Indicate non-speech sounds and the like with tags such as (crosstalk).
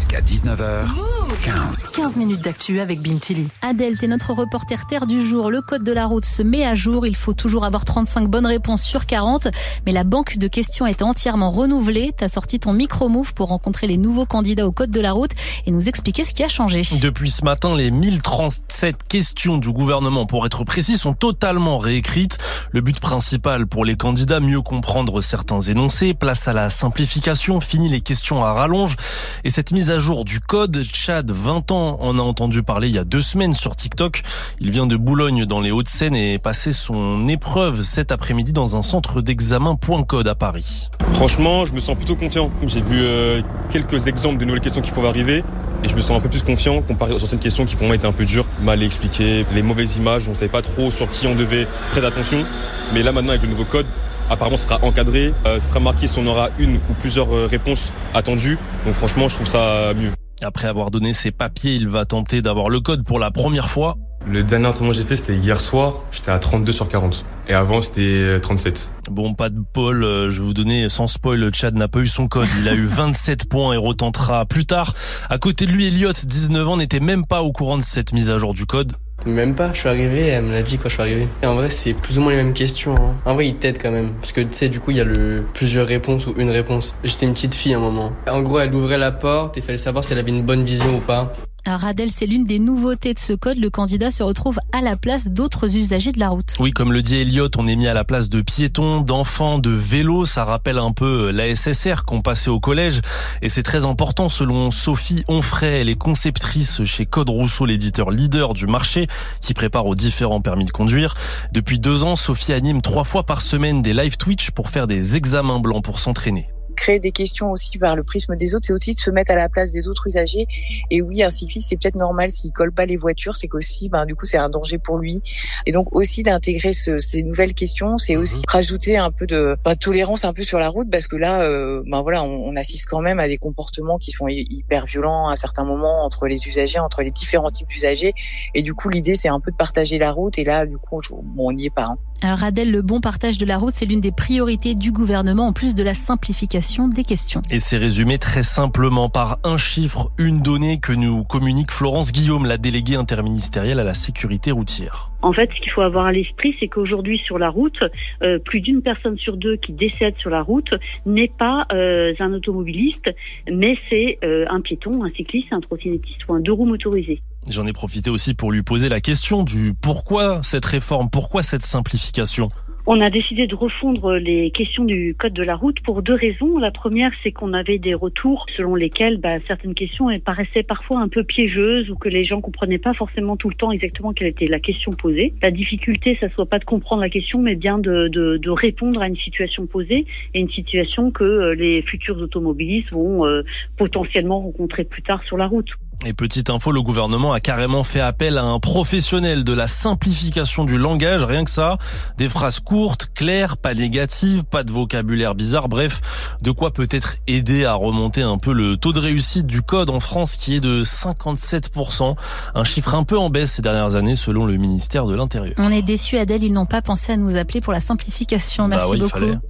Jusqu'à 19h, 15. 15 minutes d'actu avec Bintili. Adèle, t'es notre reporter terre du jour. Le code de la route se met à jour. Il faut toujours avoir 35 bonnes réponses sur 40. Mais la banque de questions est entièrement renouvelée. T'as sorti ton micro-move pour rencontrer les nouveaux candidats au code de la route et nous expliquer ce qui a changé. Depuis ce matin, les 1037 questions du gouvernement, pour être précis, sont totalement réécrites. Le but principal pour les candidats, mieux comprendre certains énoncés, place à la simplification, fini les questions à rallonge. Et cette mise à jour du code, Chad, 20 ans, en a entendu parler il y a deux semaines sur TikTok. Il vient de Boulogne dans les Hauts-de-Seine et est passé son épreuve cet après-midi dans un centre d'examen point code à Paris. Franchement, je me sens plutôt confiant. J'ai vu euh, quelques exemples de nouvelles questions qui pouvaient arriver et je me sens un peu plus confiant comparé aux anciennes questions qui pour moi étaient un peu dures, mal expliquées, les mauvaises images, on ne savait pas trop sur qui on devait prêter attention. Mais là maintenant avec le nouveau code, apparemment ce sera encadré, euh, ce sera marqué si on aura une ou plusieurs euh, réponses attendues. Donc franchement, je trouve ça mieux. Après avoir donné ses papiers, il va tenter d'avoir le code pour la première fois. Le dernier entraînement que j'ai fait, c'était hier soir. J'étais à 32 sur 40. Et avant, c'était 37. Bon, pas de Paul, euh, je vais vous donner sans spoil, le Chad n'a pas eu son code. Il a eu 27 (laughs) points et retentera plus tard. À côté de lui, Elliot, 19 ans, n'était même pas au courant de cette mise à jour du code. Même pas, je suis arrivé, elle me l'a dit quand je suis arrivé. Et en vrai, c'est plus ou moins les mêmes questions. Hein. En vrai, il t'aide quand même. Parce que tu sais, du coup, il y a le plusieurs réponses ou une réponse. J'étais une petite fille à un moment. En gros, elle ouvrait la porte et fallait savoir si elle avait une bonne vision ou pas. Alors Adèle, c'est l'une des nouveautés de ce code. Le candidat se retrouve à la place d'autres usagers de la route. Oui, comme le dit Elliot, on est mis à la place de piétons, d'enfants, de vélos. Ça rappelle un peu la SSR qu'on passait au collège. Et c'est très important selon Sophie Onfray. Elle est conceptrice chez Code Rousseau, l'éditeur leader du marché qui prépare aux différents permis de conduire. Depuis deux ans, Sophie anime trois fois par semaine des live Twitch pour faire des examens blancs pour s'entraîner créer des questions aussi par le prisme des autres, c'est aussi de se mettre à la place des autres usagers. Et oui, un cycliste, c'est peut-être normal s'il colle pas les voitures, c'est qu'aussi, ben, du coup, c'est un danger pour lui. Et donc aussi d'intégrer ce, ces nouvelles questions, c'est aussi mhm. rajouter un peu de ben, tolérance un peu sur la route, parce que là, euh, ben voilà, on, on, assiste quand même à des comportements qui sont hyper violents à certains moments entre les usagers, entre les différents types d'usagers. Et du coup, l'idée, c'est un peu de partager la route. Et là, du coup, bon, on n'y est pas. Hein. Alors Adèle, le bon partage de la route, c'est l'une des priorités du gouvernement, en plus de la simplification des questions. Et c'est résumé très simplement par un chiffre, une donnée que nous communique Florence Guillaume, la déléguée interministérielle à la sécurité routière. En fait, ce qu'il faut avoir à l'esprit, c'est qu'aujourd'hui sur la route, euh, plus d'une personne sur deux qui décède sur la route n'est pas euh, un automobiliste, mais c'est euh, un piéton, un cycliste, un trottinettiste ou un deux roues motorisé. J'en ai profité aussi pour lui poser la question du pourquoi cette réforme, pourquoi cette simplification on a décidé de refondre les questions du code de la route pour deux raisons. La première, c'est qu'on avait des retours selon lesquels bah, certaines questions paraissaient parfois un peu piégeuses ou que les gens comprenaient pas forcément tout le temps exactement quelle était la question posée. La difficulté, ça soit pas de comprendre la question, mais bien de, de, de répondre à une situation posée et une situation que euh, les futurs automobilistes vont euh, potentiellement rencontrer plus tard sur la route. Et petite info, le gouvernement a carrément fait appel à un professionnel de la simplification du langage, rien que ça. Des phrases courtes, claires, pas négatives, pas de vocabulaire bizarre, bref, de quoi peut-être aider à remonter un peu le taux de réussite du code en France qui est de 57%, un chiffre un peu en baisse ces dernières années selon le ministère de l'Intérieur. On est déçus Adèle, ils n'ont pas pensé à nous appeler pour la simplification. Merci bah beaucoup.